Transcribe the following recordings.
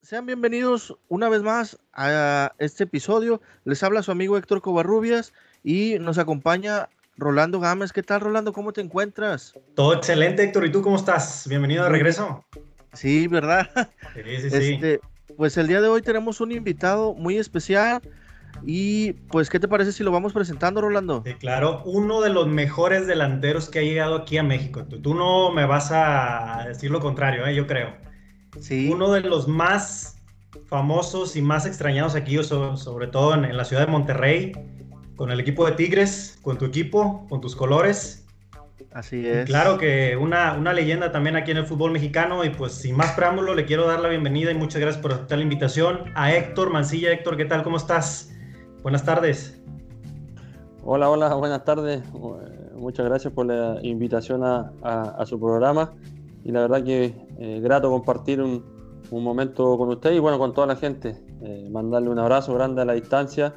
Sean bienvenidos una vez más a este episodio. Les habla su amigo Héctor Covarrubias y nos acompaña Rolando Gámez. ¿Qué tal, Rolando? ¿Cómo te encuentras? Todo excelente, Héctor. ¿Y tú cómo estás? Bienvenido de regreso. Sí, ¿verdad? Sí, sí, sí. Este, pues el día de hoy tenemos un invitado muy especial. Y pues, ¿qué te parece si lo vamos presentando, Rolando? Sí, claro, uno de los mejores delanteros que ha llegado aquí a México. Tú, no me vas a decir lo contrario, ¿eh? yo creo. Sí. Uno de los más famosos y más extrañados aquí, sobre, todo en, la ciudad de Monterrey, con el equipo de Tigres, con tu equipo, con tus colores. Así es. claro que una, una, leyenda también aquí en el fútbol mexicano y pues sin más preámbulo le quiero dar la bienvenida y muchas gracias por aceptar la invitación a Héctor Mancilla. Héctor, ¿qué tal? ¿Cómo estás? Buenas tardes. Hola, hola, buenas tardes. Muchas gracias por la invitación a, a su programa y la verdad que eh, grato compartir un, momento con usted y bueno, con toda la gente. Eh, mandarle un abrazo grande a la distancia,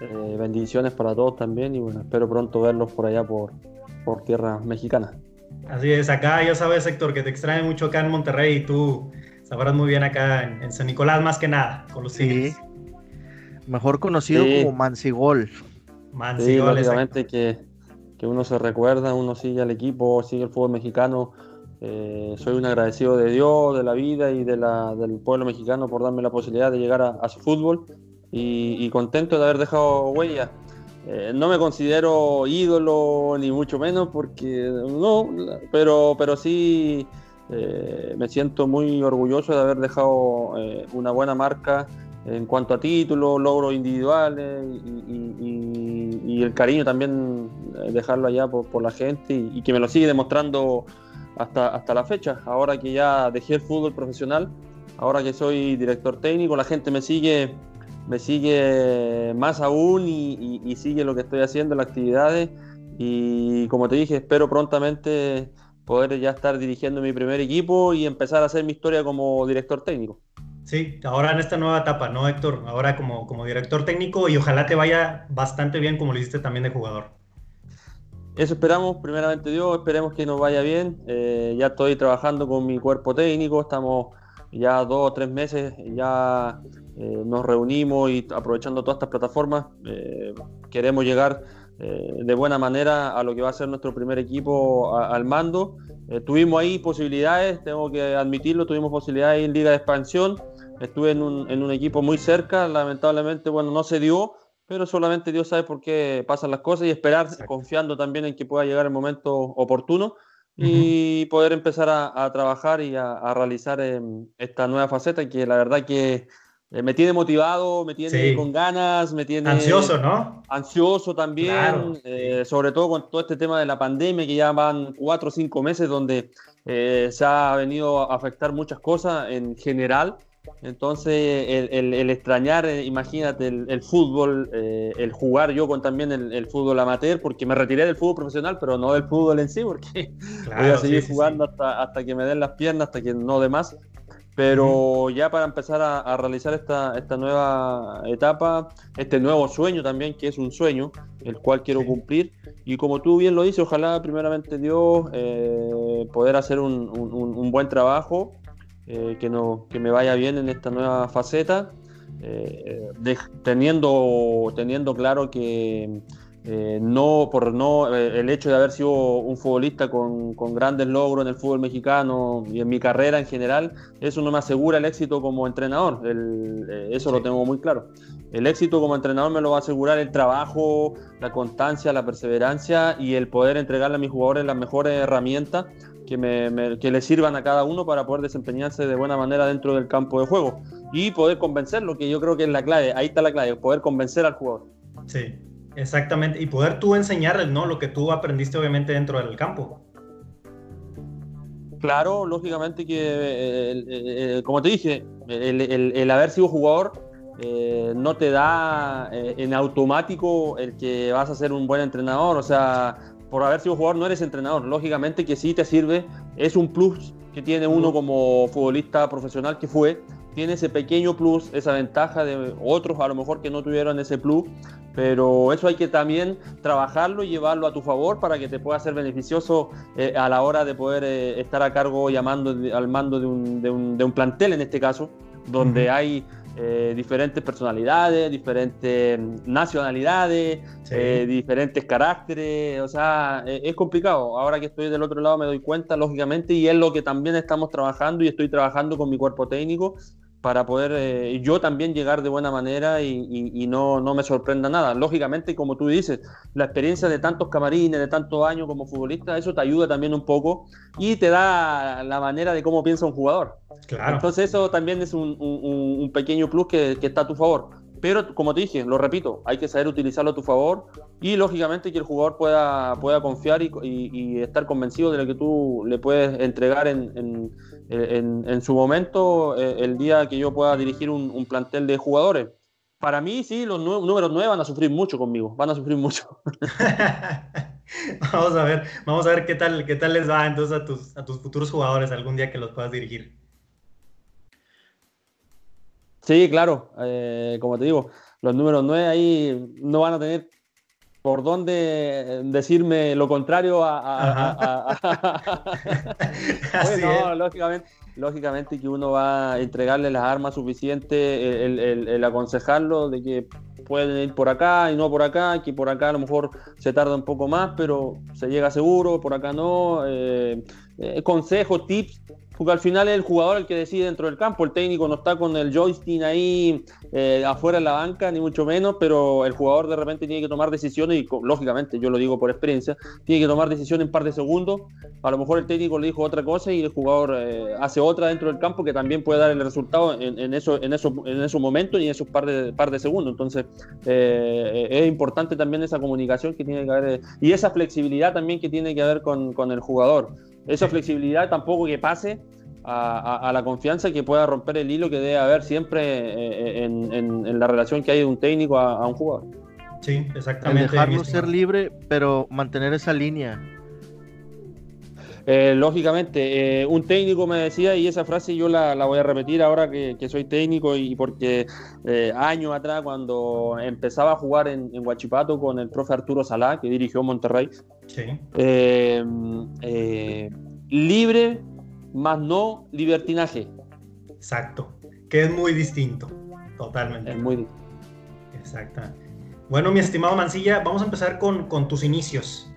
eh, bendiciones para todos también y bueno, espero pronto verlos por allá por, por tierra mexicana. Así es, acá ya sabes Héctor que te extrae mucho acá en Monterrey y tú sabrás muy bien acá en, San Nicolás más que nada, con los sí. Mejor conocido como Mansigol. Mansigol, sí, que, que uno se recuerda, uno sigue al equipo, sigue el fútbol mexicano eh, soy un agradecido de Dios, de la vida y de la, del pueblo mexicano por darme la posibilidad de llegar a, su fútbol y, contento de haber dejado huella. Eh, no me considero ídolo ni mucho menos porque no, pero, pero sí eh, me siento muy orgulloso de haber dejado una buena marca en cuanto a títulos, logros individuales y, el cariño también dejarlo allá por, por la gente y, que me lo sigue demostrando hasta, hasta la fecha. Ahora que ya dejé el fútbol profesional, ahora que soy director técnico, la gente me sigue, me sigue más aún y, sigue lo que estoy haciendo, las actividades. Y como te dije, espero prontamente poder ya estar dirigiendo mi primer equipo y empezar a hacer mi historia como director técnico. Sí, ahora en esta nueva etapa, ¿no, Héctor? Ahora como, como director técnico y ojalá te vaya bastante bien como lo hiciste también de jugador. Eso esperamos, primeramente Dios, esperemos que nos vaya bien. Eh, ya estoy trabajando con mi cuerpo técnico, estamos ya dos o tres meses, ya eh, nos reunimos y aprovechando todas estas plataformas, eh, queremos llegar de buena manera a lo que va a ser nuestro primer equipo al mando. tuvimos ahí posibilidades, tengo que admitirlo, tuvimos posibilidades en Liga de Expansión, estuve en un, en un equipo muy cerca, lamentablemente, bueno, no se dio pero solamente Dios sabe por qué pasan las cosas y esperar confiando también en que pueda llegar el momento oportuno y poder empezar a, trabajar y a, realizar em, esta nueva faceta que la verdad que eh, me tiene motivado, me tiene con ganas, me tiene... Ansioso, ¿no? Ansioso también, eh, sobre todo con todo este tema de la pandemia, que ya van cuatro o cinco meses donde eh, se ha venido a afectar muchas cosas en general entonces, el, extrañar, eh, imagínate, el, fútbol, eh, el jugar yo con también el, fútbol amateur, porque me retiré del fútbol profesional, pero no del fútbol en sí, porque voy a seguir jugando Hasta, hasta que me den las piernas, hasta que no de más. Pero ya para empezar a, realizar esta, esta, nueva etapa, este nuevo sueño también, que es un sueño, el cual quiero cumplir. Y como tú bien lo dices, ojalá primeramente Dios eh, poder hacer un, un buen trabajo eh, que, no, que me vaya bien en esta nueva faceta, eh, teniendo, teniendo claro que eh, no, por no, el hecho de haber sido un futbolista con, con, grandes logros en el fútbol mexicano y en mi carrera en general, eso no me asegura el éxito como entrenador, eso lo tengo muy claro. El éxito como entrenador me lo va a asegurar el trabajo, la constancia, la perseverancia y el poder entregarle a mis jugadores las mejores herramientas que, me, que le sirvan a cada uno para poder desempeñarse de buena manera dentro del campo de juego y poder convencerlo, que yo creo que es la clave, ahí está la clave, poder convencer al jugador. Sí, exactamente, y poder tú enseñarles, ¿no? Lo que tú aprendiste obviamente dentro del campo. Claro, lógicamente que, eh, eh, como te dije, el, haber sido jugador eh, no te da en automático el que vas a ser un buen entrenador, o sea, por haber sido jugador no eres entrenador. Lógicamente que sí te sirve, es un plus que tiene uno como futbolista profesional que fue, tiene ese pequeño plus, esa ventaja de otros a lo mejor que no tuvieron ese plus, pero eso hay que también trabajarlo y llevarlo a tu favor para que te pueda ser beneficioso eh, a la hora de poder eh, estar a cargo llamando al mando de un, de, un, de un, plantel en este caso, donde hay eh, diferentes personalidades, diferentes nacionalidades, diferentes caracteres, o sea, es complicado. Ahora que estoy del otro lado me doy cuenta, lógicamente, y es lo que también estamos trabajando y estoy trabajando con mi cuerpo técnico para poder eh, yo también llegar de buena manera y, no, no, me sorprenda nada. Lógicamente, como tú dices, la experiencia de tantos camarines, de tantos años como futbolista, eso te ayuda también un poco y te da la manera de cómo piensa un jugador. Claro. Entonces eso también es un, un, pequeño plus que, que, está a tu favor. Pero como te dije, lo repito, hay que saber utilizarlo a tu favor y lógicamente que el jugador pueda, pueda confiar y, y, estar convencido de lo que tú le puedes entregar en, en, en, su momento eh, el día que yo pueda dirigir un, plantel de jugadores. Para mí, sí, los números nueve van a sufrir mucho conmigo, van a sufrir mucho. vamos a ver, vamos a ver qué tal, qué tal les va entonces a tus, a tus futuros jugadores algún día que los puedas dirigir. Sí, claro, eh, como te digo, los números 9 ahí no van a tener por dónde decirme lo contrario a... bueno, lógicamente, lógicamente que uno va a entregarle las armas suficientes, el, aconsejarlo de que pueden ir por acá y no por acá, que por acá a lo mejor se tarda un poco más, pero se llega seguro, por acá no. Eh, eh, consejos, tips porque al final es el jugador el que decide dentro del campo, el técnico no está con el joystick ahí eh, afuera en la banca, ni mucho menos, pero el jugador de repente tiene que tomar decisiones y lógicamente, yo lo digo por experiencia, tiene que tomar decisiones en par de segundos, a lo mejor el técnico le dijo otra cosa y el jugador eh, hace otra dentro del campo que también puede dar el resultado en, eso, en, eso, en esos momentos y en esos par de, par de segundos, entonces eh, es importante también esa comunicación que tiene que haber y esa flexibilidad también que tiene que haber con, con el jugador esa flexibilidad tampoco que pase a, la confianza que pueda romper el hilo que debe haber siempre eh, en, la relación que hay de un técnico a, un jugador. Sí, exactamente. dejarlo ser libre, pero mantener esa línea. Eh, lógicamente, eh, un técnico me decía, y esa frase yo la, voy a repetir ahora que, soy técnico, y porque años atrás, cuando empezaba a jugar en, en, Huachipato con el profe Arturo Salá, que dirigió Monterrey, sí. libre más no libertinaje. Exacto, que es muy distinto, totalmente. Es muy distinto. Exacto. Bueno, mi estimado Mancilla, vamos a empezar con, con, tus inicios,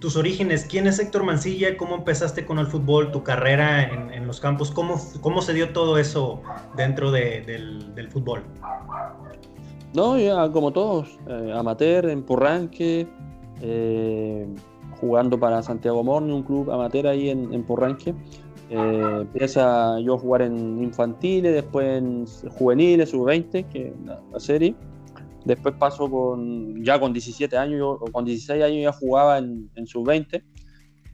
tus orígenes. ¿Quién es Héctor Mancilla? ¿Cómo empezaste con el fútbol, tu carrera en, los campos? ¿Cómo, ¿Cómo, se dio todo eso dentro de, del, fútbol? No, ya como todos, eh, amateur, en Porranque, eh, jugando para Santiago Morni, un club amateur ahí en, en Porranque. Eh, empieza yo a jugar en infantiles, después en juveniles, sub-20, que la, serie. Después paso con, ya con 17 años, yo, con 16 años ya jugaba en, sub-20.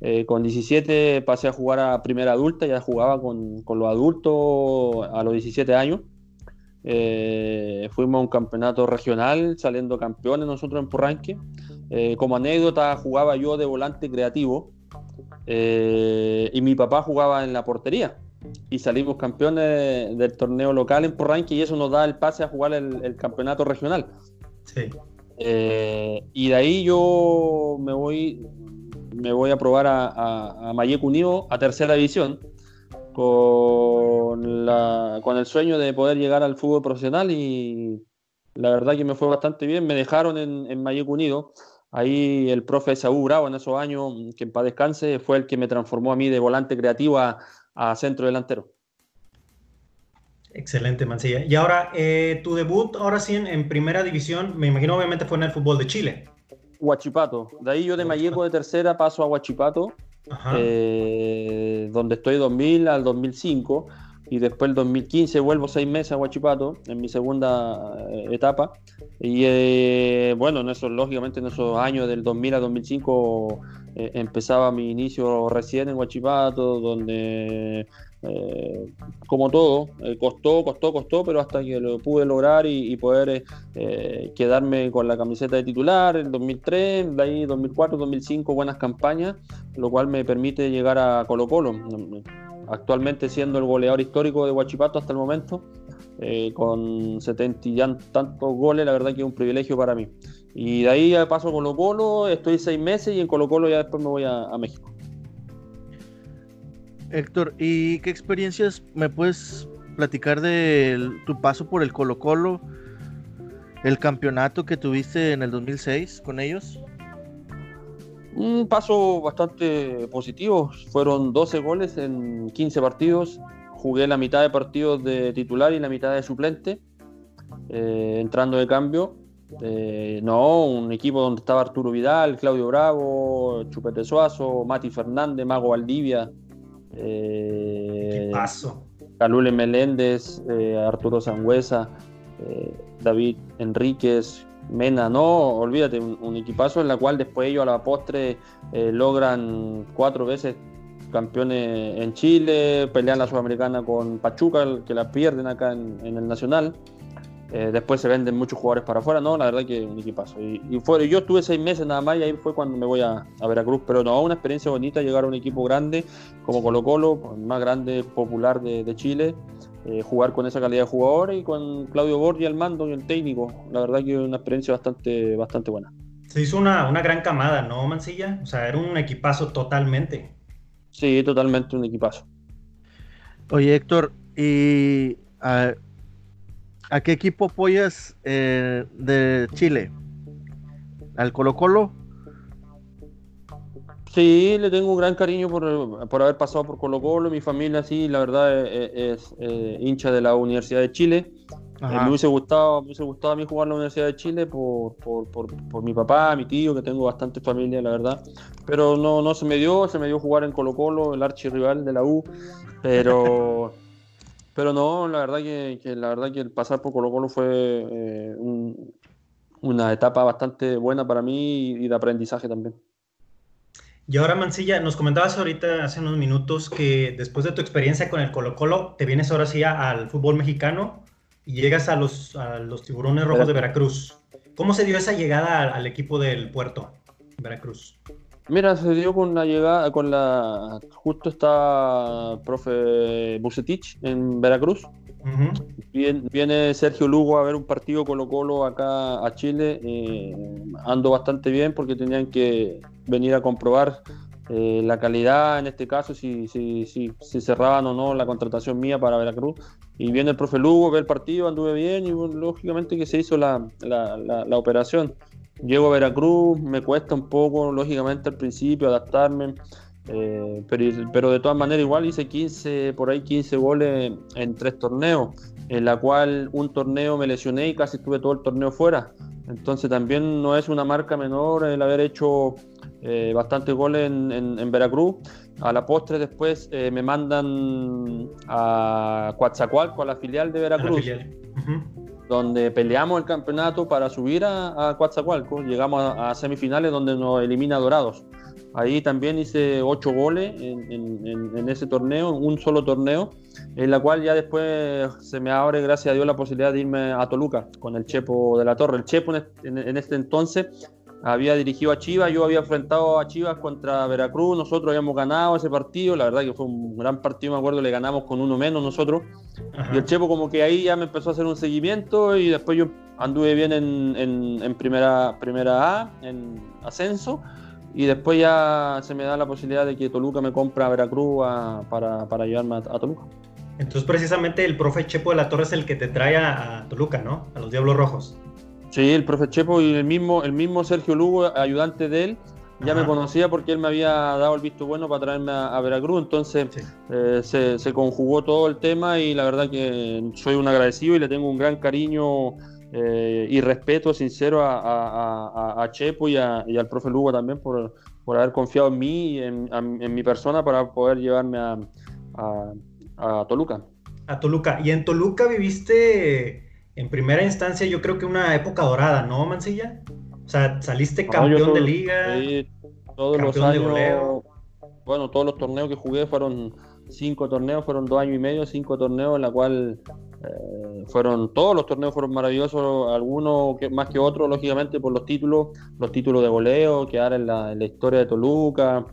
Eh, con 17 pasé a jugar a primera adulta, ya jugaba con, con los adultos a los 17 años. Eh, fuimos a un campeonato regional, saliendo campeones nosotros en Porranque. como anécdota, jugaba yo de volante creativo eh, y mi papá jugaba en la portería. Y salimos campeones del torneo local en Porranque y eso nos da el pase a jugar el, campeonato regional. Eh, y de ahí yo me voy, me voy a probar a, a, a Unido a tercera división con, la, con el sueño de poder llegar al fútbol profesional y la verdad que me fue bastante bien. Me dejaron en, en Unido Ahí el profe Saúl Bravo en esos años, que en paz descanse, fue el que me transformó a mí de volante creativo a, centro delantero. Excelente, Mancilla. Y ahora, eh, tu debut, ahora sí, en, primera división, me imagino obviamente fue en el fútbol de Chile. Huachipato. De ahí yo de Mayeco de tercera paso a Huachipato, eh, donde estoy 2000 al 2005 y después el 2015 vuelvo seis meses a Huachipato en mi segunda eh, etapa y eh, bueno, en eso, lógicamente en esos años del 2000 a 2005 eh, empezaba mi inicio recién en Huachipato donde como todo, costó, costó, costó, pero hasta que lo pude lograr y, poder quedarme con la camiseta de titular en 2003, de ahí 2004, 2005, buenas campañas, lo cual me permite llegar a Colo Colo actualmente siendo el goleador histórico de Huachipato hasta el momento, eh, con 70 y tantos goles, la verdad que es un privilegio para mí. Y de ahí paso a Colo Colo, estoy seis meses y en Colo Colo ya después me voy a, México. Héctor, ¿y qué experiencias me puedes platicar de tu paso por el Colo Colo, el campeonato que tuviste en el 2006 con ellos? Un paso bastante positivo, fueron 12 goles en 15 partidos, jugué la mitad de partidos de titular y la mitad de suplente, eh, entrando de cambio. Eh, no, un equipo donde estaba Arturo Vidal, Claudio Bravo, Chupete Suazo, Mati Fernández, Mago Valdivia. Eh. Calule Meléndez, eh, Arturo Sangüesa, David Enríquez, Mena, no, olvídate, un, equipazo en la cual después ellos a la postre logran cuatro veces campeones en Chile, pelean la Sudamericana con Pachuca, que la pierden acá en, el Nacional. Eh, después se venden muchos jugadores para afuera, no, la verdad que un equipazo. Y, y yo estuve seis meses nada más y ahí fue cuando me voy a, Veracruz, pero no, una experiencia bonita llegar a un equipo grande como Colo Colo, el más grande popular de, Chile, eh, jugar con esa calidad de jugador y con Claudio Borgi al mando y el técnico, la verdad que una experiencia bastante, bastante buena. Se hizo una, una gran camada, ¿no, Mancilla? O sea, era un equipazo totalmente. Sí, totalmente un equipazo. Oye, Héctor, ¿y a, qué equipo apoyas eh, de Chile? ¿Al Colo Colo? Sí, le tengo un gran cariño por, haber pasado por Colo Colo. Mi familia, sí, la verdad, es, hincha de la Universidad de Chile. Eh, me, hubiese gustado, me hubiese gustado a mí jugar en la Universidad de Chile por, por, mi papá, mi tío, que tengo bastante familia, la verdad. Pero no, no se me dio, se me dio jugar en Colo Colo, el archirrival de la U. Pero, pero no, la verdad que, la verdad que el pasar por Colo Colo fue eh, una etapa bastante buena para mí y de aprendizaje también. Y ahora, Mancilla, nos comentabas ahorita hace unos minutos que después de tu experiencia con el Colo Colo, te vienes ahora sí al fútbol mexicano y llegas a los, los tiburones rojos de Veracruz. ¿Cómo se dio esa llegada al, equipo del puerto, Veracruz? Mira, se dio con la llegada, con la. Justo está profe Bucetich en Veracruz. viene, Sergio Lugo a ver un partido Colo-Colo acá a Chile. Eh, ando bastante bien porque tenían que venir a comprobar eh, la calidad, en este caso, si, si, si, si, cerraban o no la contratación mía para Veracruz. Y viene el profe Lugo, ve el partido, anduve bien y lógicamente que se hizo la, la, la, operación. Llego a Veracruz, me cuesta un poco, lógicamente al principio, adaptarme. Eh, pero, pero, de todas maneras igual hice 15, por ahí 15 goles en tres torneos, en la cual un torneo me lesioné y casi estuve todo el torneo fuera. Entonces también no es una marca menor el haber hecho eh, bastantes goles en, Veracruz. A la postre después eh, me mandan a Coatzacoalco, a la filial de Veracruz, donde peleamos el campeonato para subir a, a Coatzacoalco. Llegamos a, semifinales donde nos elimina Dorados. Ahí también hice ocho goles en, ese torneo, un solo torneo, en la cual ya después se me abre, gracias a Dios, la posibilidad de irme a Toluca con el Chepo de la Torre. El Chepo en, este entonces había dirigido a Chivas, yo había enfrentado a Chivas contra Veracruz, nosotros habíamos ganado ese partido, la verdad que fue un gran partido, me acuerdo, le ganamos con uno menos nosotros. Y el Chepo como que ahí ya me empezó a hacer un seguimiento y después yo anduve bien en, primera, primera A, en ascenso y después ya se me da la posibilidad de que Toluca me compra a Veracruz para, para, llevarme a, Toluca. Entonces precisamente el profe Chepo de la Torre es el que te trae a, Toluca, ¿no? A los Diablos Rojos. Sí, el profe Chepo y el mismo, el mismo Sergio Lugo, ayudante de él, ya me conocía porque él me había dado el visto bueno para traerme a, Veracruz, entonces eh, se, se, conjugó todo el tema y la verdad que soy un agradecido y le tengo un gran cariño eh, y respeto sincero a, Chepo y, al profe Lugo también por, haber confiado en mí y en, mi persona para poder llevarme a, Toluca. A Toluca. Y en Toluca viviste en primera instancia, yo creo que una época dorada, ¿no, Mancilla? O sea, saliste campeón de liga. todos los años. Bueno, todos los torneos que jugué fueron cinco torneos, fueron dos años y medio, cinco torneos, en la cual eh, fueron todos los torneos fueron maravillosos, algunos más que otros, lógicamente, por los títulos, los títulos de goleo, quedar en la, en la historia de Toluca.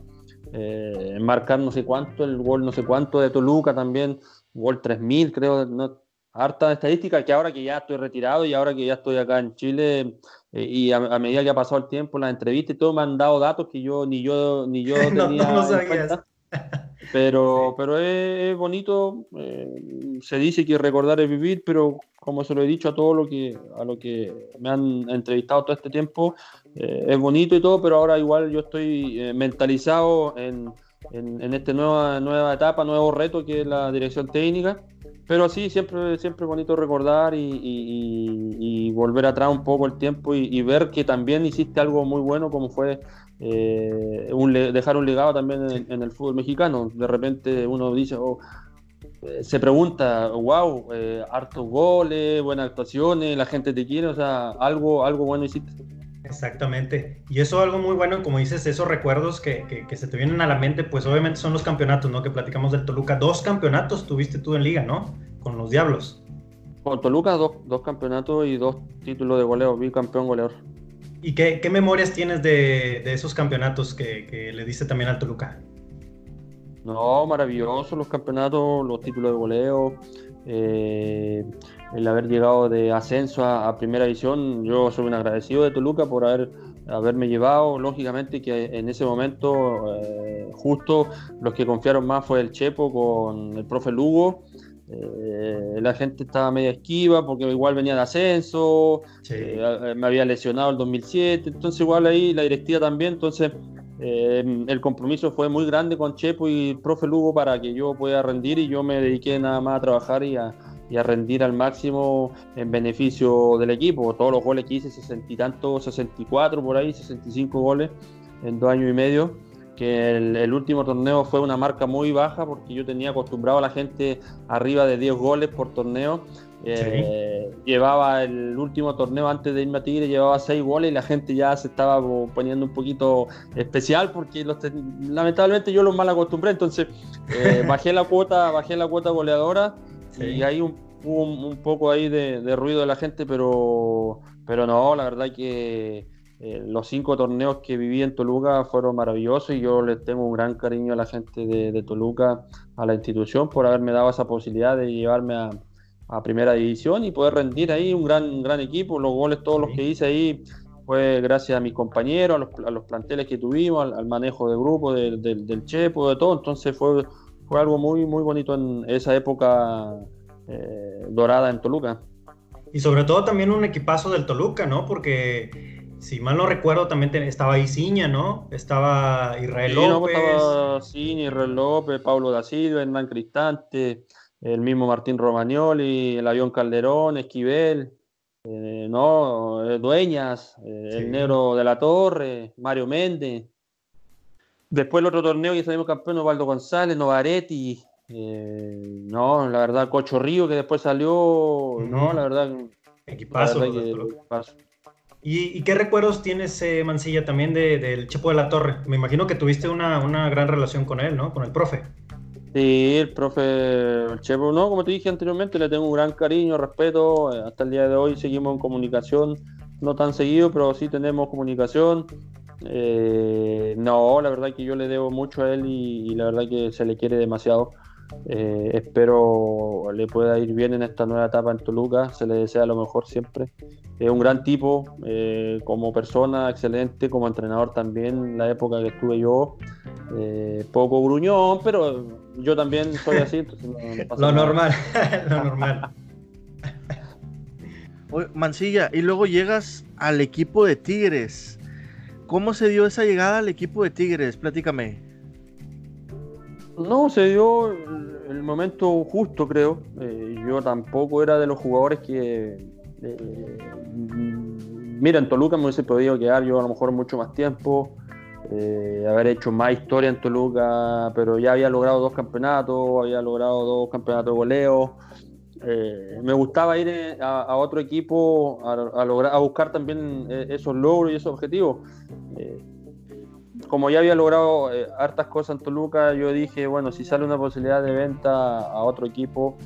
eh, marcar no sé cuánto, el gol no sé cuánto de Toluca también, gol 3000 creo, no, harta estadística que ahora que ya estoy retirado y ahora que ya estoy acá en Chile eh, y a, medida que ha pasado el tiempo, las entrevistas y todo me han dado datos que yo ni yo ni yo tenía no, Pero, pero es, bonito, eh, se dice que recordar es vivir, pero como se lo he dicho a todo lo que, a lo que me han entrevistado todo este tiempo, eh, es bonito y todo, pero ahora igual yo estoy mentalizado en, en, esta nueva, nueva etapa, nuevo reto que es la dirección técnica pero sí, siempre, siempre bonito recordar y, volver atrás un poco el tiempo y, ver que también hiciste algo muy bueno como fue eh, dejar un legado también en, el fútbol mexicano. De repente uno dice, oh, eh, se pregunta, wow, eh, hartos goles, buenas actuaciones, la gente te quiere, o sea, algo, algo bueno hiciste. Exactamente. Y eso es algo muy bueno, como dices, esos recuerdos que, que, se te vienen a la mente, pues obviamente son los campeonatos, ¿no? Que platicamos del Toluca. Dos campeonatos tuviste tú en liga, ¿no? Con los Diablos. Con Toluca, dos, dos campeonatos y dos títulos de goleo, bicampeón goleador. ¿Y qué, qué memorias tienes de, de esos campeonatos que, que, le diste también al Toluca? No, maravilloso los campeonatos, los títulos de goleo. Eh, el haber llegado de ascenso a, primera división. Yo soy un agradecido de Toluca por haber, haberme llevado. Lógicamente que en ese momento eh, justo los que confiaron más fue el Chepo con el profe Lugo. Eh, la gente estaba media esquiva porque igual venía de ascenso, eh, me había lesionado el 2007, entonces igual ahí la directiva también, entonces el compromiso fue muy grande con Chepo y profe Lugo para que yo pueda rendir y yo me dediqué nada más a trabajar y a, y a rendir al máximo en beneficio del equipo. Todos los goles que hice, 60 y tanto, 64 por ahí, 65 goles en dos años y medio. Que el, último torneo fue una marca muy baja porque yo tenía acostumbrado a la gente arriba de 10 goles por torneo. Eh, llevaba el último torneo antes de irme a Tigre, llevaba 6 goles y la gente ya se estaba poniendo un poquito especial porque lamentablemente yo los mal acostumbré. Entonces eh, bajé la cuota, bajé la cuota goleadora y hay un, un, poco ahí de, ruido de la gente, pero, pero no, la verdad que eh, los cinco torneos que viví en Toluca fueron maravillosos y yo les tengo un gran cariño a la gente de, Toluca, a la institución, por haberme dado esa posibilidad de llevarme a, primera división y poder rendir ahí un gran, gran equipo. Los goles, todos los que hice ahí, fue gracias a mis compañeros, a los, planteles que tuvimos, al, manejo de grupo, del Chepo, de todo. Entonces fue, fue algo muy, muy bonito en esa época eh, dorada en Toluca. Y sobre todo también un equipazo del Toluca, ¿no? Porque si mal no recuerdo, también estaba Isiña, ¿no? Estaba Israel pues, López. estaba Israel López, Pablo da Silva, Hernán Cristante, el mismo Martín Romagnoli, el avión Calderón, Esquivel, eh, ¿no? Eh, Dueñas, el negro de la Torre, Mario Méndez. Después el otro torneo que salimos campeón, Osvaldo González, Novaretti, eh, no, la verdad, Cocho Río que después salió, no, la verdad. Equipazo. ¿Y, qué recuerdos tienes, eh, Mancilla, también del Chepo de la Torre? Me imagino que tuviste una, gran relación con él, ¿no? Con el profe. Sí, el profe el Chepo, no, como te dije anteriormente, le tengo un gran cariño, respeto. Eh, hasta el día de hoy seguimos en comunicación, no tan seguido, pero sí tenemos comunicación. Eh, no, la verdad que yo le debo mucho a él y, la verdad que se le quiere demasiado. Eh, espero le pueda ir bien en esta nueva etapa en Toluca, se le desea lo mejor siempre. Es un gran tipo, eh, como persona, excelente, como entrenador también, la época que estuve yo, poco gruñón, pero yo también soy así. lo normal, lo normal. Mancilla, y luego llegas al equipo de Tigres. ¿Cómo se dio esa llegada al equipo de Tigres? Platícame. No, se dio el momento justo, creo. Eh, yo tampoco era de los jugadores que. Eh, mira, en Toluca me hubiese podido quedar yo a lo mejor mucho más tiempo, eh, haber hecho más historia en Toluca, pero ya había logrado dos campeonatos, había logrado dos campeonatos de goleo. Eh, me gustaba ir eh, a, otro equipo a, lograr, a buscar también eh, esos logros y esos objetivos. como ya había logrado hartas cosas en Toluca, yo dije, bueno, si sale una posibilidad de venta a otro equipo,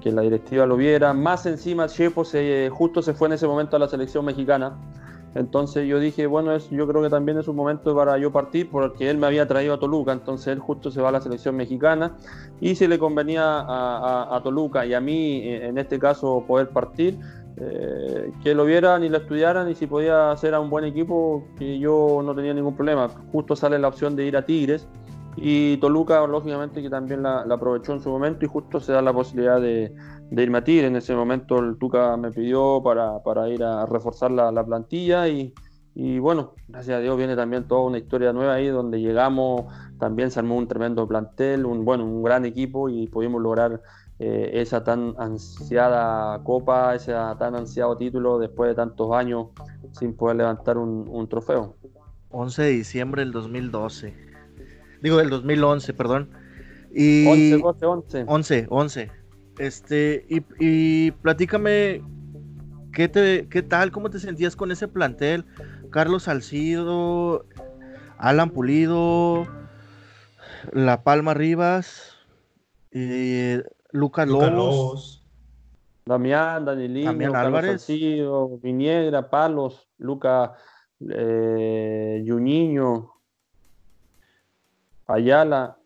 que la directiva lo viera. Más encima, Chepo se, justo se fue en ese momento a la selección mexicana. Entonces yo dije, bueno, es, yo creo que también es un momento para yo partir porque él me había traído a Toluca, entonces él justo se va a la selección mexicana y si le convenía a, Toluca y a mí, en este caso, poder partir, eh, que lo vieran y lo estudiaran y si podía hacer a un buen equipo, que yo no tenía ningún problema. Justo sale la opción de ir a Tigres y Toluca, lógicamente, que también la, aprovechó en su momento y justo se da la posibilidad de, de Tigres. En ese momento el Tuca me pidió para, para ir a reforzar la, la plantilla y, y, bueno, gracias a Dios viene también toda una historia nueva ahí donde llegamos, también se armó un tremendo plantel, un, bueno, un gran equipo y pudimos lograr eh, esa tan ansiada copa, ese tan ansiado título después de tantos años sin poder levantar un, un trofeo. 11 de diciembre del 2012 digo del 2011, perdón. Y 11, 12, 11. 11, 11. Este, y, y platícame, ¿qué, te, ¿qué tal? ¿Cómo te sentías con ese plantel? Carlos Salcido, Alan Pulido, La Palma Rivas, eh, Lucas Lobos, Damián, Danielino, Damián Álvarez, Salcido, Viniegra, Palos, Luca eh, Ayala.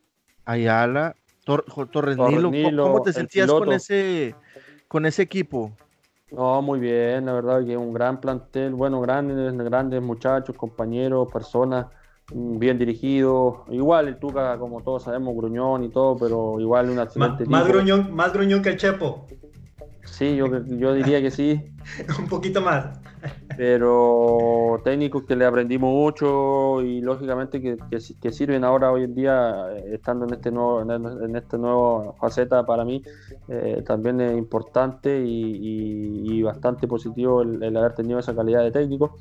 Ayala, Torres Nilo. ¿Cómo te sentías con ese, con ese equipo? No, muy bien, la verdad que un gran plantel, bueno, grandes, grandes muchachos, compañeros, personas mm, bien dirigidos. Igual el Tuca, como todos sabemos, gruñón y todo, pero igual un excelente más gruñón, más gruñón que el Chepo. Sí, yo, yo diría que sí. un poquito más pero técnicos que le aprendimos mucho y lógicamente que, sirven ahora hoy en día eh, estando en este nuevo en, este nuevo faceta para mí eh, también es importante y, bastante positivo el, haber tenido esa calidad de técnico.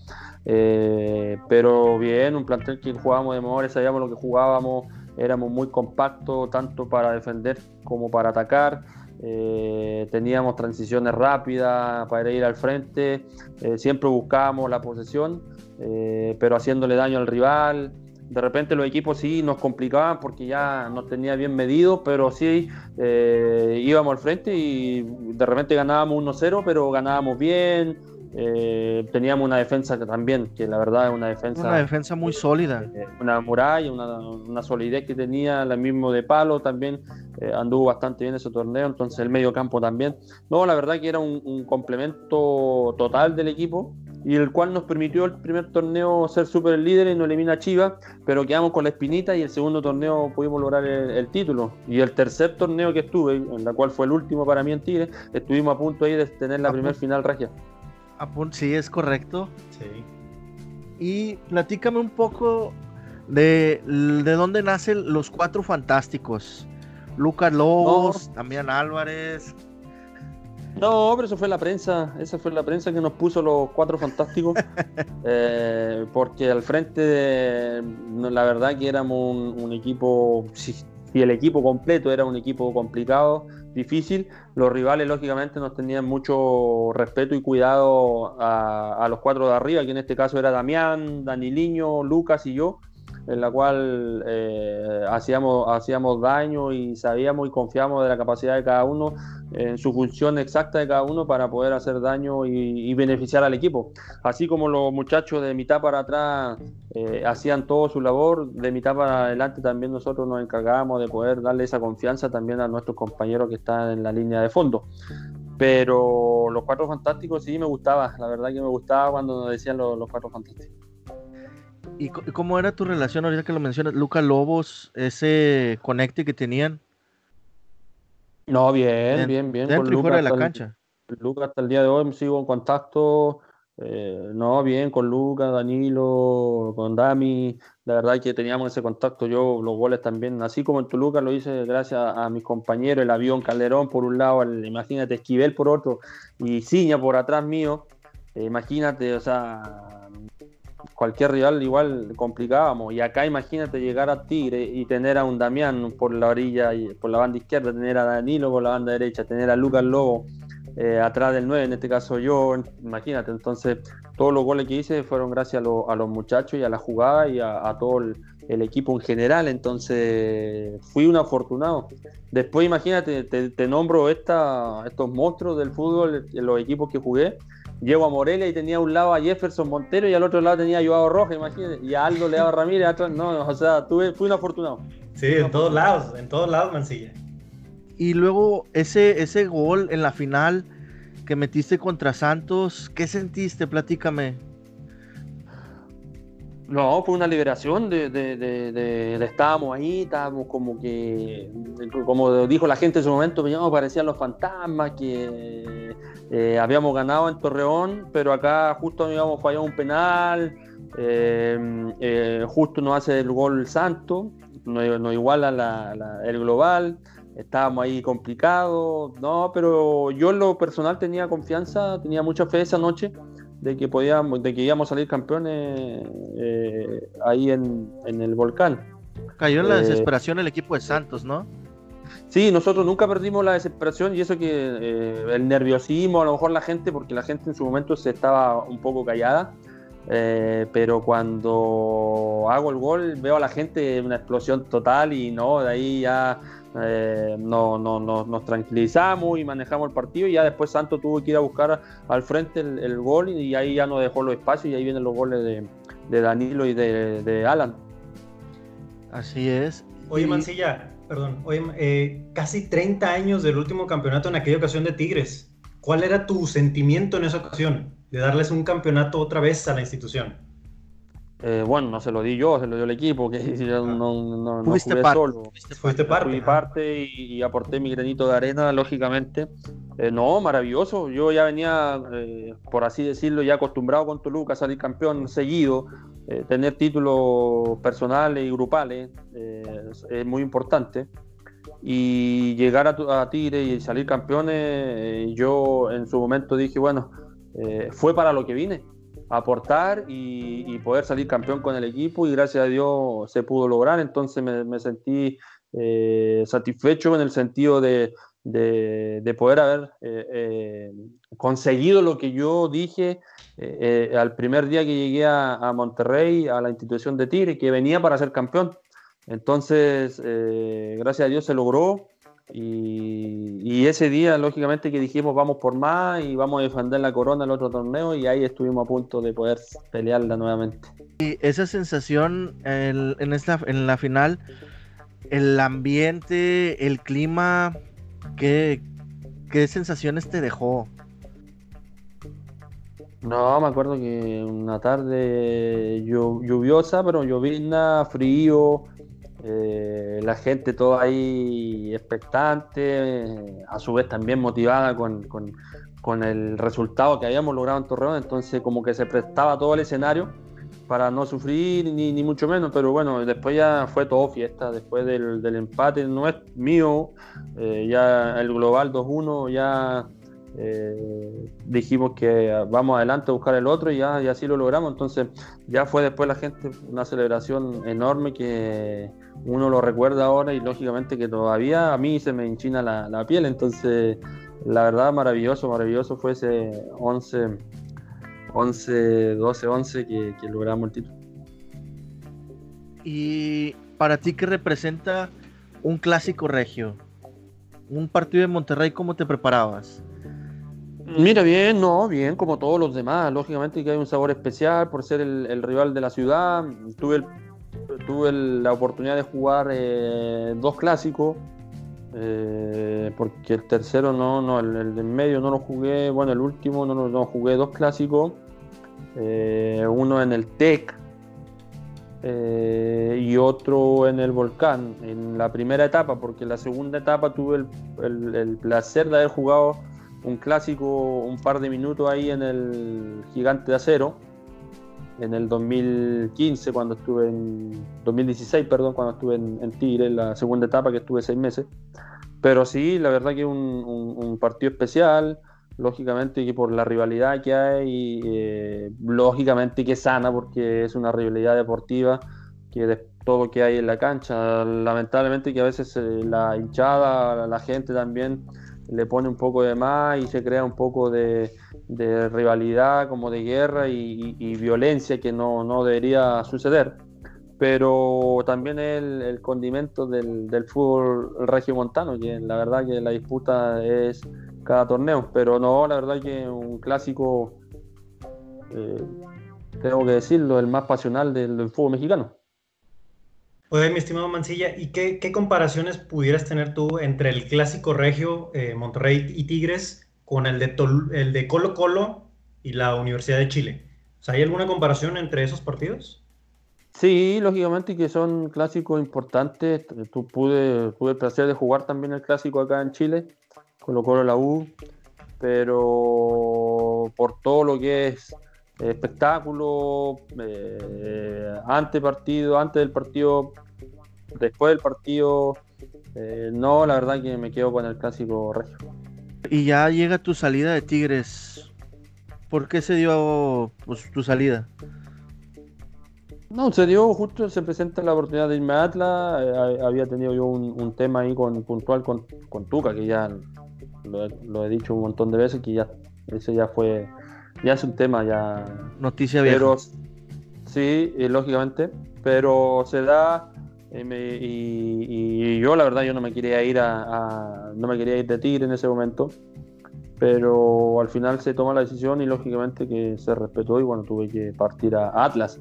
Eh, pero bien un plantel que jugábamos de memoria sabíamos lo que jugábamos éramos muy compactos tanto para defender como para atacar eh, teníamos transiciones rápidas para ir al frente, eh, siempre buscábamos la posesión, eh, pero haciéndole daño al rival. De repente los equipos sí nos complicaban porque ya nos tenía bien medido, pero sí íbamos al frente y de repente ganábamos 1-0, pero ganábamos bien, eh, teníamos una defensa que también, que la verdad es una defensa. Una defensa muy sólida. Eh, una muralla, una, una, solidez que tenía, la mismo de palo también. Eh, anduvo bastante bien ese torneo, entonces el medio campo también. No, la verdad que era un, complemento total del equipo y el cual nos permitió el primer torneo ser super líder y nos elimina a Chivas, pero quedamos con la espinita y el segundo torneo pudimos lograr el, título. Y el tercer torneo que estuve, en la cual fue el último para mí en Tigre, estuvimos a punto ahí de tener la primer final regia sí, es correcto. Sí. Y platícame un poco de, de dónde nacen los cuatro fantásticos. Lucas Lobos, también Álvarez. No, pero eso fue la prensa, esa fue la prensa que nos puso los cuatro fantásticos, eh, porque al frente, de, la verdad que éramos un, equipo, si, si, el equipo completo era un equipo complicado, difícil. Los rivales, lógicamente, nos tenían mucho respeto y cuidado a, los cuatro de arriba, que en este caso era Damián, Daniliño, Lucas y yo, en la cual eh, hacíamos, hacíamos daño y sabíamos y confiamos de la capacidad de cada uno en su función exacta de cada uno para poder hacer daño y, beneficiar al equipo. Así como los muchachos de mitad para atrás eh, hacían todo su labor, de mitad para adelante también nosotros nos encargábamos de poder darle esa confianza también a nuestros compañeros que están en la línea de fondo. Pero los cuatro fantásticos sí me gustaba, la verdad que me gustaba cuando nos decían los, los cuatro fantásticos. ¿Y cómo era tu relación ahorita que lo mencionas, Lucas Lobos, ese conecte que tenían? No, bien, bien, bien. Dentro y fuera de la cancha. Lucas hasta el día de hoy sigo en contacto. Eh, no, bien con Lucas, Danilo, con Dami. La verdad que teníamos ese contacto. Yo los goles también, así como en Toluca lo hice gracias a, mis compañeros, el avión Calderón por un lado, imagínate Esquivel por otro y Ciña por atrás mío. Eh, imagínate, o sea, cualquier rival igual complicábamos. Y acá imagínate llegar a Tigre y tener a un Damián por la orilla, y por la banda izquierda, tener a Danilo por la banda derecha, tener a Lucas Lobo eh, atrás del 9, en este caso yo, imagínate. Entonces, todos los goles que hice fueron gracias a, los muchachos y a la jugada y a, todo el, equipo en general. Entonces, fui un afortunado. Después, imagínate, te, nombro esta, estos monstruos del fútbol, los equipos que jugué llego a Morelia y tenía un lado a Jefferson Montero y al otro lado tenía a Joao Roja, imagínate, y a Aldo Leao Ramírez, atrás, no, o sea, tuve, fui un afortunado. Sí, en todos lados, en todos lados, Mancilla. Y luego ese, ese gol en la final que metiste contra Santos, ¿qué sentiste? Platícame. No, fue una liberación de, de, de, estábamos ahí, estábamos como que, como dijo la gente en su momento, parecían los fantasmas, que eh, habíamos ganado en Torreón, pero acá justo habíamos fallado un penal, eh, eh, justo nos hace el gol Santo, nos, iguala el global, estábamos ahí complicados, no, pero yo en lo personal tenía confianza, tenía mucha fe esa noche de que podíamos, de que íbamos a salir campeones eh, ahí en, el volcán. Cayó en la eh, desesperación el equipo de Santos, ¿no? Sí, nosotros nunca perdimos la desesperación y eso que eh, el nerviosismo, a lo mejor la gente, porque la gente en su momento se estaba un poco callada, pero cuando hago el gol veo a la gente una explosión total y no, de ahí ya eh, no, no, nos tranquilizamos y manejamos el partido y ya después Santos tuvo que ir a buscar al frente el, gol y ahí ya nos dejó los espacios y ahí vienen los goles de, Danilo y de, Alan. Así es. Oye, Mancilla, perdón, oye, eh, casi 30 años del último campeonato en aquella ocasión de Tigres. ¿Cuál era tu sentimiento en esa ocasión de darles un campeonato otra vez a la institución? Eh, bueno, no se lo di yo, se lo dio el equipo, que yo no, no, parte, solo. Fuiste parte. Fui parte y, aporté mi granito de arena, lógicamente. Eh, no, maravilloso. Yo ya venía, eh, por así decirlo, ya acostumbrado con Toluca a salir campeón seguido. tener títulos personales y grupales es muy importante. Y llegar a, a Tigre y salir campeones, yo en su momento dije, bueno, fue para lo que vine aportar y, poder salir campeón con el equipo y gracias a Dios se pudo lograr, entonces me, sentí eh, satisfecho en el sentido de, de, poder haber eh, eh, conseguido lo que yo dije al primer día que llegué a, a, Monterrey, a la institución de Tigre, que venía para ser campeón. Entonces, gracias a Dios se logró y, ese día, lógicamente, que dijimos vamos por más y vamos a defender la corona el otro torneo y ahí estuvimos a punto de poder pelearla nuevamente. Y esa sensación en, esta, en la final, el ambiente, el clima, ¿qué, qué sensaciones te dejó? No, me acuerdo que una tarde lluviosa, pero llovizna, frío, eh, la gente toda ahí expectante, a su vez también motivada con, el resultado que habíamos logrado en Torreón, entonces como que se prestaba todo el escenario para no sufrir ni, mucho menos, pero bueno, después ya fue todo fiesta, después del, empate, no es mío, eh, ya el global 2-1 ya eh, dijimos que vamos adelante a buscar el otro y, ya, y así lo logramos. Entonces ya fue después la gente una celebración enorme que uno lo recuerda ahora y lógicamente que todavía a mí se me enchina la, piel. Entonces la verdad maravilloso, maravilloso fue ese 11, 11 12, 11 que, que logramos el título. ¿Y para ti qué representa un clásico regio? Un partido de Monterrey, ¿cómo te preparabas? Mira, bien, no, bien, como todos los demás. Lógicamente que hay un sabor especial por ser el, rival de la ciudad. Tuve, tuve la oportunidad de jugar eh, dos clásicos, eh, porque el tercero no, no, el, de medio no lo jugué. Bueno, el último no, no jugué dos clásicos. Eh, uno en el TEC y otro en el Volcán, en la primera etapa, porque en la segunda etapa tuve el placer de haber jugado un clásico, un par de minutos ahí en el Gigante de Acero, en el 2015, cuando estuve en 2016, perdón, cuando estuve en, Tigre, en la segunda etapa, que estuve seis meses. Pero sí, la verdad que un, un, partido especial, lógicamente que por la rivalidad que hay, eh, lógicamente que sana, porque es una rivalidad deportiva, que de todo lo que hay en la cancha, lamentablemente que a veces eh, la hinchada, la gente también le pone un poco de más y se crea un poco de, rivalidad, como de guerra y, violencia que no, debería suceder. Pero también el, el condimento del, fútbol regiomontano, que la verdad que la disputa es cada torneo. Pero no, la verdad que un clásico tengo que decirlo, el más pasional del, fútbol mexicano. Oye, mi estimado Mancilla, ¿y qué, comparaciones pudieras tener tú entre el clásico regio Monterrey y Tigres con el de, el de Colo Colo y la Universidad de Chile? ¿hay alguna comparación entre esos partidos? Sí, lógicamente que son clásicos importantes. Tú pude, tuve el placer de jugar también el clásico acá en Chile, Colo Colo la U, pero por todo lo que es espectáculo, eh, antes partido, antes del partido, después del partido, eh, no, la verdad que me quedo con el clásico regio. Y ya llega tu salida de Tigres. ¿Por qué se dio pues, tu salida? No, se dio justo, se presenta la oportunidad de irme a Atlas. Eh, había tenido yo un, tema ahí con, puntual con, con Tuca, que ya lo, he dicho un montón de veces, que ya ese ya fue, ya es un tema ya. Noticia vieja. sí, lógicamente, pero se da eh, y, yo la verdad yo no me quería ir a, no me quería ir de Tigre en ese momento pero al final se toma la decisión y lógicamente que se respetó y bueno tuve que partir a Atlas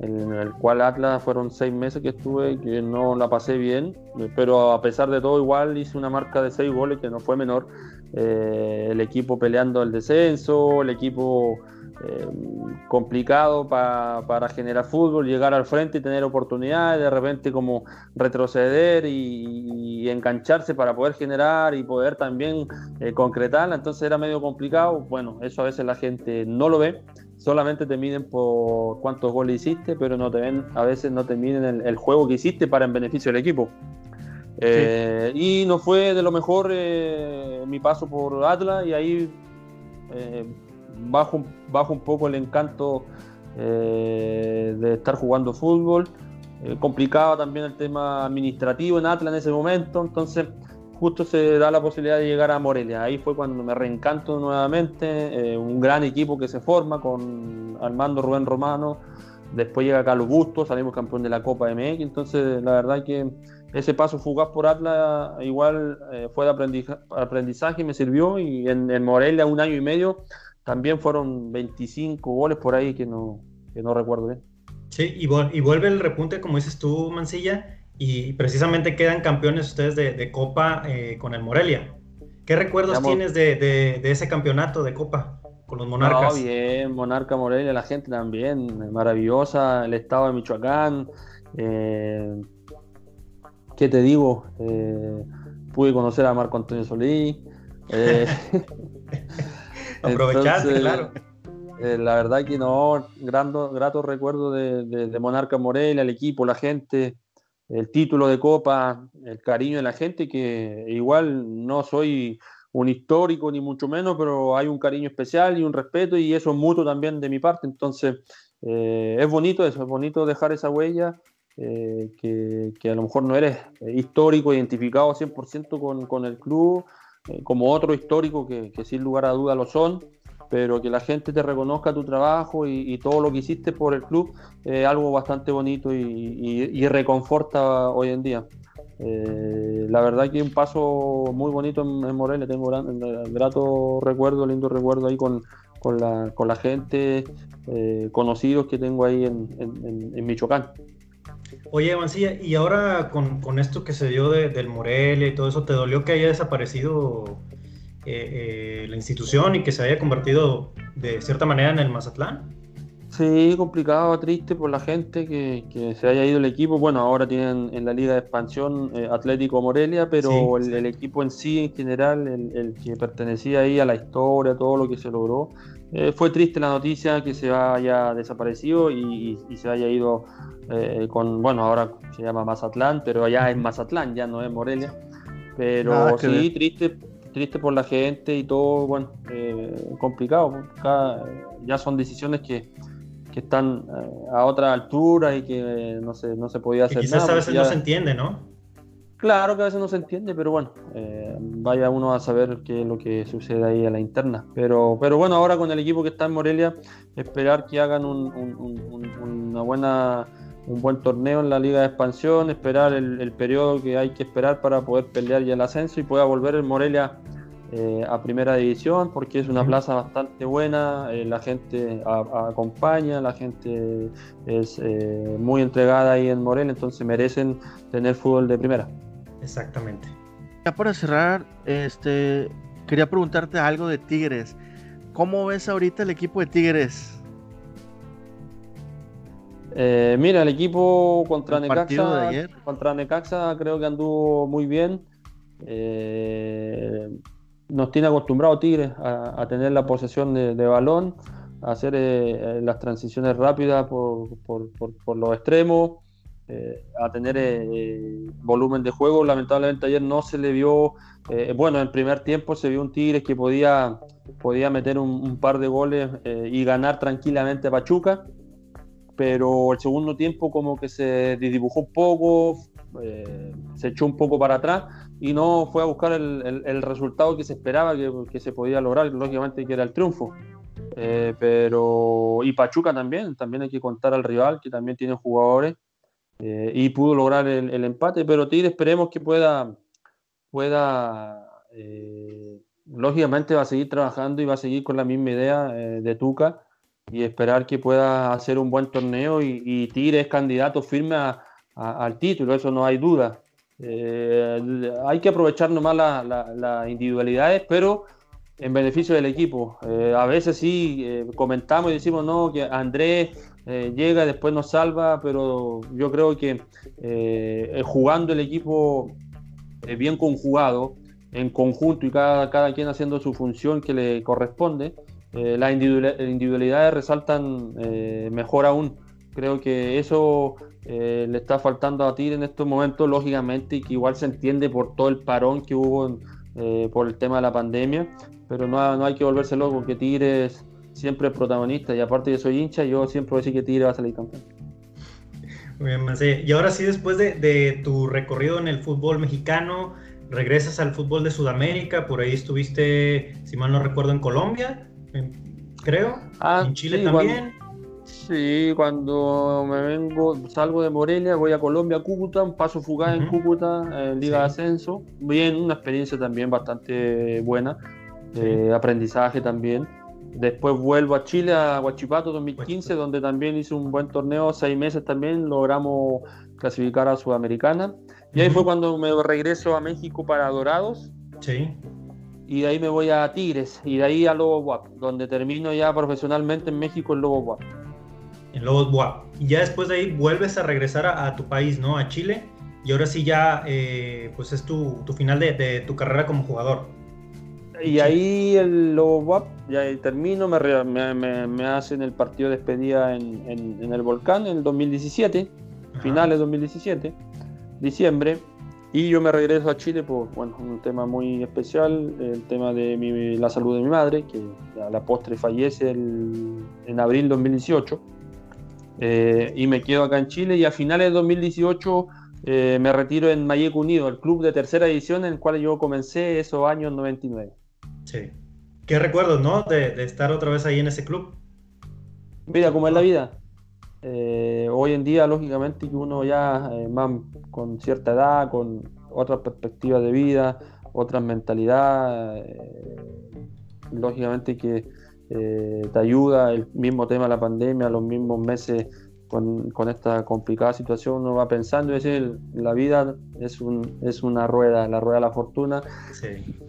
en el cual Atlas fueron seis meses que estuve que no la pasé bien, pero a pesar de todo igual hice una marca de seis goles que no fue menor. Eh, el equipo peleando el descenso, el equipo eh, complicado para generar fútbol, llegar al frente y tener oportunidades, de repente como retroceder y, engancharse para poder generar y poder también eh, concretarla, entonces era medio complicado, bueno, eso a veces la gente no lo ve, solamente te miden por cuántos goles hiciste, pero no te ven, a veces no te miden el, juego que hiciste para en beneficio del equipo. Eh, y no fue de lo mejor eh, mi paso por Atlas y ahí eh, bajo, bajo un poco el encanto de estar jugando fútbol. complicado también el tema administrativo en Atlas en ese momento, entonces justo se da la posibilidad de llegar a Morelia. Ahí fue cuando me reencanto nuevamente, un gran equipo que se forma con Armando Rubén Romano, después llega Carlos Busto, salimos campeón de la Copa MX, entonces la verdad que ese paso fugaz por Atlas igual eh, fue de aprendizaje, y me sirvió y en, Morelia un año y medio también fueron 25 goles por ahí que no, que no recuerdo bien. Sí, y, y vuelve el repunte, como dices tú, Mancilla, y precisamente quedan campeones ustedes de, Copa eh, con el Morelia. ¿Qué recuerdos tienes de, ese campeonato de Copa con los Monarcas? No, bien, Monarca Morelia, la gente también, maravillosa, el estado de Michoacán. Eh, ¿Qué te digo? Eh, pude conocer a Marco Antonio Solís. Aprovechaste, claro. la verdad que no, grato, grato recuerdo de, de, Monarca Morelia, el equipo, la gente, el título de copa, el cariño de la gente, que igual no soy un histórico ni mucho menos, pero hay un cariño especial y un respeto y eso es mutuo también de mi parte. Entonces, eh, es bonito eso, es bonito dejar esa huella, eh, que, a lo mejor no eres histórico, identificado 100% con, con el club, eh, como otro histórico que, sin lugar a duda lo son pero que la gente te reconozca tu trabajo y, todo lo que hiciste por el club es algo bastante bonito y, reconforta hoy en día. Eh, la verdad que un paso muy bonito en, Morelia, tengo gran, grato recuerdo, lindo recuerdo ahí con, la, gente, eh, conocidos que tengo ahí en, Michoacán. Oye, Mancilla, y ahora con, esto que se dio del Morelia y todo eso, ¿te dolió que haya desaparecido eh, eh, la institución y que se haya convertido de cierta manera en el Mazatlán? Sí, complicado, triste por la gente que, se haya ido el equipo. Bueno, ahora tienen en la Liga de Expansión eh, Atlético Morelia, pero el, equipo en sí, en general, el, que pertenecía ahí a la historia, todo lo que se logró, fue triste la noticia que se haya desaparecido y, se haya ido con, bueno, ahora se llama Mazatlán, pero allá es Mazatlán, ya no es Morelia. Pero sí, triste triste por la gente y todo, bueno, eh, complicado. ya son decisiones que, que están eh, a otra altura y que no, se, no se podía hacer quizás a veces no se entiende, ¿no? Claro que a veces no se entiende, pero bueno, eh, vaya uno a saber qué es lo que sucede ahí a la interna. Pero, pero bueno, ahora con el equipo que está en Morelia, esperar que hagan una buena un buen torneo en la Liga de Expansión, esperar el, periodo que hay que esperar para poder pelear ya el ascenso y pueda volver el Morelia eh, a primera división porque es una plaza bastante buena, eh, la gente acompaña, la gente es eh, muy entregada ahí en Morel, entonces merecen tener fútbol de primera. Exactamente. Ya para cerrar, este, quería preguntarte algo de Tigres. ¿Cómo ves ahorita el equipo de Tigres? mira, el equipo contra Necaxa, contra Necaxa creo que anduvo muy bien. Nos tiene acostumbrado Tigres a, tener la posesión de, balón, a hacer eh, eh, las transiciones rápidas por, los extremos, eh, a tener volumen de juego. Lamentablemente ayer no se le vio, bueno, en primer tiempo se vio un Tigres que podía, podía meter un, par de goles y ganar tranquilamente a Pachuca, pero el segundo tiempo como que se dibujó un poco, se echó un poco para atrás y no fue a buscar el, resultado que se esperaba que, se podía lograr, lógicamente que era el triunfo. Eh, pero y Pachuca también, también hay que contar al rival que también tiene jugadores eh, y pudo lograr el, empate, pero Tigre esperemos que pueda, pueda eh, lógicamente va a seguir trabajando y va a seguir con la misma idea de Tuca y esperar que pueda hacer un buen torneo y, es candidato firme al título, eso no hay duda. Eh, hay que aprovechar nomás las individualidades, pero en beneficio del equipo. Eh, a veces sí eh, comentamos y decimos no, que Andrés llega, después nos salva, pero yo creo que jugando el equipo bien conjugado, en conjunto y cada, cada quien haciendo su función que le corresponde, las individualidades resaltan mejor aún. Creo que eso eh, le está faltando a Tigre en estos momentos, lógicamente, y que igual se entiende por todo el parón que hubo eh, por el tema de la pandemia, pero no, no hay que volverse loco, que Tigre es siempre protagonista, y aparte de soy hincha, yo siempre voy a decir que Tigre va a salir campeón. Muy bien, Y ahora sí, después de, de, tu recorrido en el fútbol mexicano, regresas al fútbol de Sudamérica, por ahí estuviste, si mal no recuerdo, en Colombia, creo, ah, en Chile también. Sí, cuando me vengo, salgo de Morelia, voy a Colombia, Cúcuta, un paso fugaz en Cúcuta, en Liga de Ascenso. Bien, una experiencia también bastante buena, eh, aprendizaje también. Después vuelvo a Chile, a Huachipato 2015, donde también hice un buen torneo, seis meses también, logramos clasificar a Sudamericana. Y ahí fue cuando me regreso a México para Dorados. Sí. Y de ahí me voy a Tigres, y de ahí a Lobo Guap, donde termino ya profesionalmente en México en Lobo Guap en Lobos Buap. Y ya después de ahí vuelves a regresar a, tu país, ¿no? A Chile. Y ahora sí ya, eh, pues es tu, final de, tu carrera como jugador. Y ahí el Lobo Buap, ya termino, me, me, me, hacen el partido de despedida en, en, el Volcán en el 2017, finales de 2017, diciembre. Y yo me regreso a Chile por bueno, un tema muy especial, el tema de la salud de mi madre, que a la postre fallece en abril de 2018. Eh, y me quedo acá en Chile y a finales de 2018 eh, me retiro en Mayeco Unido, el club de tercera edición en el cual yo comencé esos años 99. Sí. ¿Qué recuerdos, no? De, estar otra vez ahí en ese club. Mira, cómo es la vida. Eh, hoy en día, lógicamente, que uno ya más con cierta edad, con otras perspectivas de vida, otras mentalidades, lógicamente que eh, te ayuda, el mismo tema de la pandemia, los mismos meses con, esta complicada situación, uno va pensando, es decir, la vida es, un, es una rueda, la rueda de la fortuna.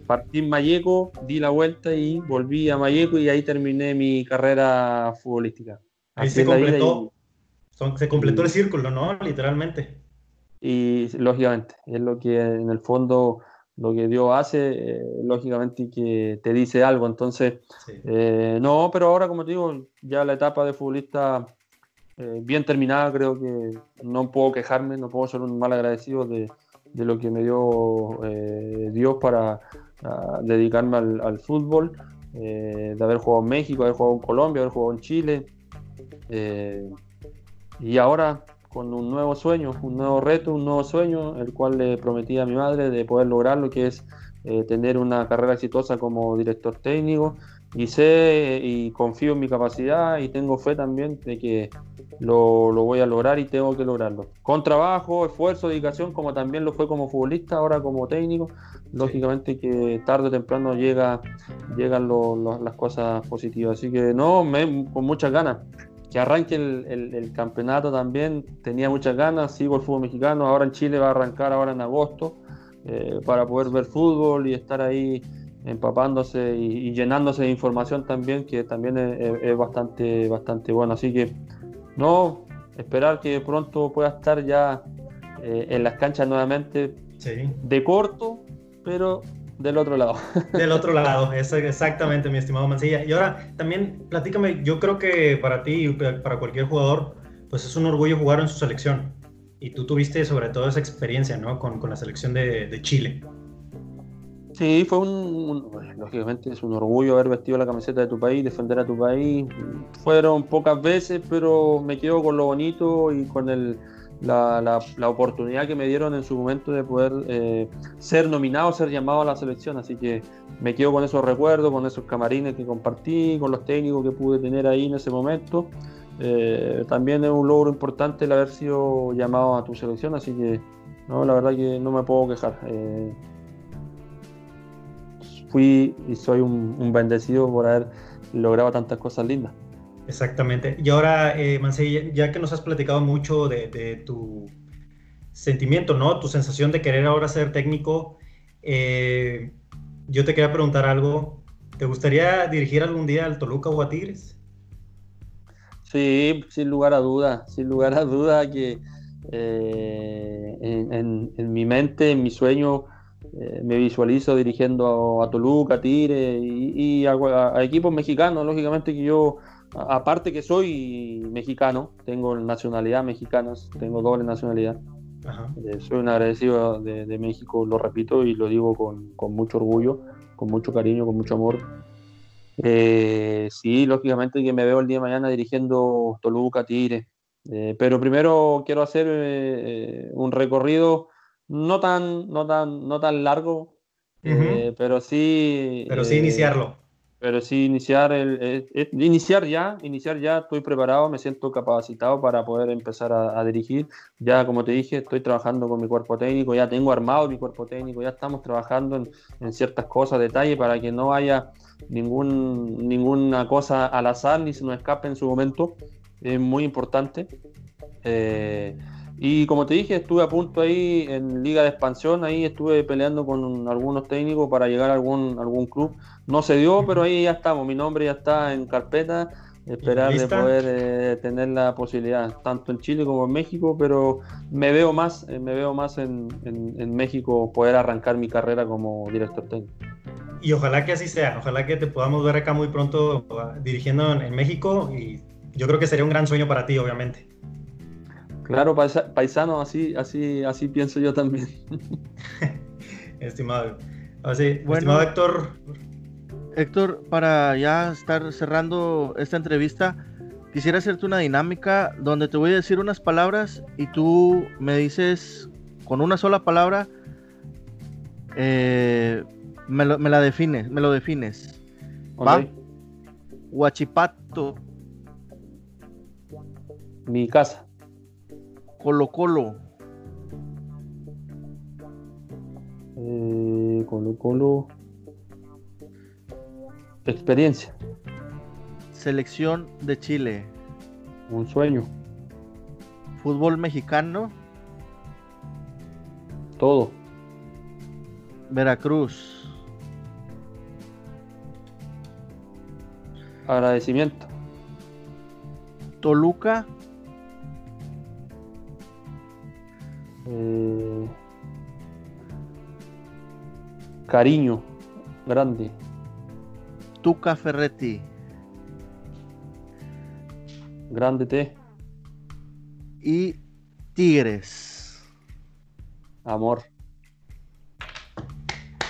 Partí en Mayeco, di la vuelta y volví a Mayeco y ahí terminé mi carrera futbolística. Ahí se completó, se completó el círculo, ¿no? Literalmente. Y lógicamente, es lo que en el fondo lo que Dios hace, eh, lógicamente que te dice algo. Entonces, eh, no, pero ahora, como te digo, ya la etapa de futbolista eh, bien terminada, creo que no puedo quejarme, no puedo ser un mal agradecido de, lo que me dio Dios para dedicarme al, fútbol, de haber jugado en México, haber jugado en Colombia, haber jugado en Chile. Y ahora con un nuevo sueño, un nuevo reto, un nuevo sueño, el cual le prometí a mi madre de poder lograrlo, que es eh, tener una carrera exitosa como director técnico. Y sé y confío en mi capacidad y tengo fe también de que lo, voy a lograr y tengo que lograrlo. Con trabajo, esfuerzo, dedicación, como también lo fue como futbolista, ahora como técnico. Lógicamente que tarde o temprano llega, llegan las cosas positivas. Así que no, me, con muchas ganas. Que arranque el, campeonato también, tenía muchas ganas, sigo el fútbol mexicano, ahora en Chile va a arrancar ahora en agosto, eh, para poder ver fútbol y estar ahí empapándose y, llenándose de información también, que también es, bastante, bastante bueno. Así que no, esperar que pronto pueda estar ya eh, en las canchas nuevamente de corto, pero del otro lado. Del otro lado, eso exactamente, mi estimado Mancilla. Y ahora también platícame, yo creo que para ti y para cualquier jugador, pues es un orgullo jugar en su selección. Y tú tuviste sobre todo esa experiencia, ¿no? Con, con la selección de, de Chile. Sí, fue un, lógicamente es un orgullo haber vestido la camiseta de tu país, defender a tu país. Fueron pocas veces, pero me quedo con lo bonito y con el, la, la, oportunidad que me dieron en su momento de poder eh, ser nominado, ser llamado a la selección. Así que me quedo con esos recuerdos, con esos camarines que compartí, con los técnicos que pude tener ahí en ese momento. Eh, también es un logro importante el haber sido llamado a tu selección, así que no, la verdad que no me puedo quejar. Eh, fui y soy un, bendecido por haber logrado tantas cosas lindas. Exactamente. Y ahora, eh, ya que nos has platicado mucho de, tu sentimiento, ¿no? Tu sensación de querer ahora ser técnico, eh, yo te quería preguntar algo. ¿Te gustaría dirigir algún día al Toluca o a Tigres? Sí, sin lugar a duda, sin lugar a duda que eh, en, mi mente, en mi sueño, eh, me visualizo dirigiendo a, Toluca, a Tigre y, a, equipos mexicanos, lógicamente que yo, aparte que soy mexicano, tengo nacionalidad mexicana, tengo doble nacionalidad. Eh, soy un agradecido de, México, lo repito y lo digo con, mucho orgullo, con mucho cariño, con mucho amor. Eh, sí, lógicamente que me veo el día de mañana dirigiendo Toluca, Tigre, pero primero quiero hacer un recorrido no tan, no tan, no tan largo, eh, pero sí. Pero sí iniciarlo. Eh, pero sí iniciar el, iniciar ya, iniciar ya, estoy preparado, me siento capacitado para poder empezar a, dirigir. Ya como te dije, estoy trabajando con mi cuerpo técnico, ya tengo armado mi cuerpo técnico, ya estamos trabajando en, en ciertas cosas, detalles, para que no haya ningún, ninguna cosa al azar ni se nos escape en su momento. Es muy importante. Eh, y como te dije, estuve a punto ahí en Liga de Expansión, ahí estuve peleando con algunos técnicos para llegar a algún, algún club. No se dio, pero ahí ya estamos, mi nombre ya está en carpeta, esperar de poder eh, tener la posibilidad, tanto en Chile como en México, pero me veo más, eh, me veo más en, en, México poder arrancar mi carrera como director técnico. Y ojalá que así sea, ojalá que te podamos ver acá muy pronto uh, dirigiendo en México y yo creo que sería un gran sueño para ti, obviamente. Claro, paisano, así, así, así pienso yo también. estimado. estimado Héctor. Héctor, para ya estar cerrando esta entrevista, quisiera hacerte una dinámica donde te voy a decir unas palabras y tú me dices con una sola palabra, eh, me, la defines, me lo defines. ¿Va? Huachipato. Mi casa. Colo Colo. Eh, Colo Colo. Experiencia. Selección de Chile. Un sueño. Fútbol mexicano. Todo. Veracruz. Agradecimiento. Toluca. Eh, cariño grande. Tuca Ferretti. Grande T. Y Tigres. Amor.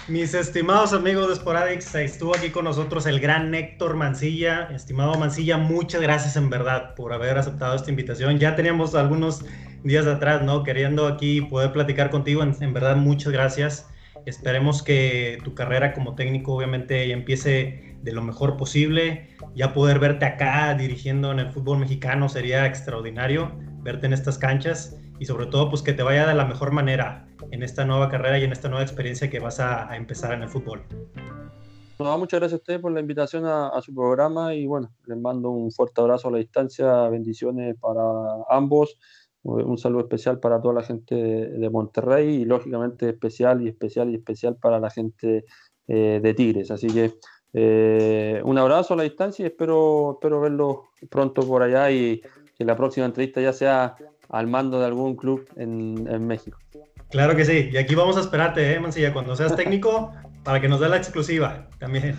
Mis estimados amigos de Sporadix, estuvo aquí con nosotros el gran Héctor Mancilla. Estimado Mancilla, muchas gracias en verdad por haber aceptado esta invitación. Ya teníamos algunos días atrás, ¿no? Queriendo aquí poder platicar contigo. En, verdad, muchas gracias. Esperemos que tu carrera como técnico obviamente empiece de lo mejor posible. Ya poder verte acá dirigiendo en el fútbol mexicano sería extraordinario, verte en estas canchas y sobre todo pues que te vaya de la mejor manera en esta nueva carrera y en esta nueva experiencia que vas a, empezar en el fútbol. muchas gracias a ustedes por la invitación a, su programa y bueno, les mando un fuerte abrazo a la distancia, bendiciones para ambos, un saludo especial para toda la gente de Monterrey y lógicamente especial y especial y especial para la gente eh, de Tigres. Así que eh, un abrazo a la distancia y espero, espero verlo pronto por allá y que la próxima entrevista ya sea al mando de algún club en, México. Claro que sí, y aquí vamos a esperarte, ¿eh, Mancilla, cuando seas técnico, para que nos dé la exclusiva también.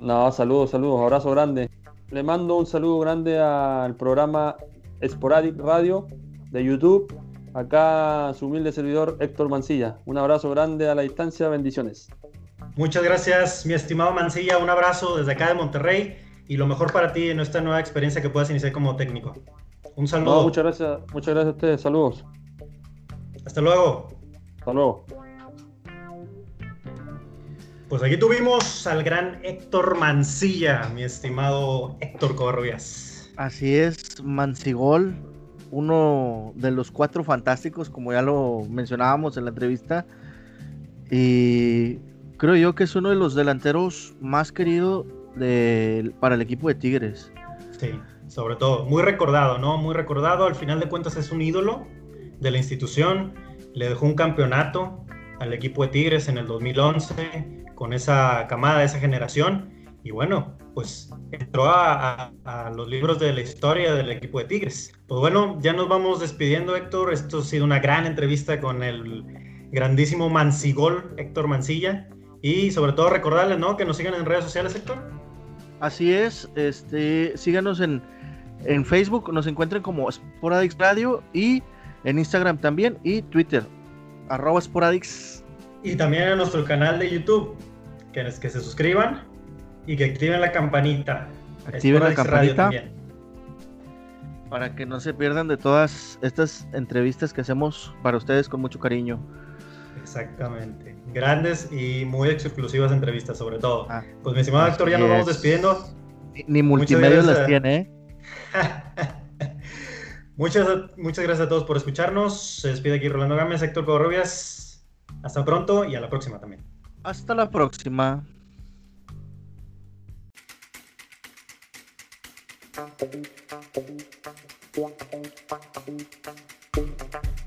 No, saludos, saludos, abrazo grande. Le mando un saludo grande al programa Sporadic Radio de YouTube. Acá su humilde servidor Héctor Mancilla. Un abrazo grande a la distancia, bendiciones. Muchas gracias, mi estimado Mancilla. Un abrazo desde acá de Monterrey y lo mejor para ti en esta nueva experiencia que puedas iniciar como técnico. Un saludo. muchas gracias, muchas gracias a ustedes. Saludos. Hasta luego. Hasta luego. Pues aquí tuvimos al gran Héctor Mancilla, mi estimado Héctor Covarrubias. Así es, Mancigol, uno de los cuatro fantásticos, como ya lo mencionábamos en la entrevista. Y creo yo que es uno de los delanteros más queridos para el equipo de Tigres. Sí sobre todo. Muy recordado, ¿no? Muy recordado. Al final de cuentas es un ídolo de la institución. Le dejó un campeonato al equipo de Tigres en el 2011 con esa camada, esa generación. Y bueno, pues entró a, los libros de la historia del equipo de Tigres. Pues bueno, ya nos vamos despidiendo, Héctor. Esto ha sido una gran entrevista con el grandísimo Mancigol, Héctor Mancilla. Y sobre todo recordarles, ¿no? Que nos sigan en redes sociales, Héctor. Así es, este, síganos en, en Facebook nos encuentran como Sporadix Radio y en Instagram también y Twitter, arroba Sporadix. Y también en nuestro canal de YouTube, que, que se suscriban y que activen la campanita. Activen la campanita. Para que no se pierdan de todas estas entrevistas que hacemos para ustedes con mucho cariño. Exactamente. Grandes y muy exclusivas entrevistas, sobre todo. Ah, pues mi estimado actor, ya nos vamos despidiendo. Ni, multimedia las tiene, ¿eh? muchas, muchas gracias a todos por escucharnos. Se despide aquí Rolando Gámez, Héctor Covarrubias. Hasta pronto y a la próxima también. Hasta la próxima. Thank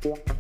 you.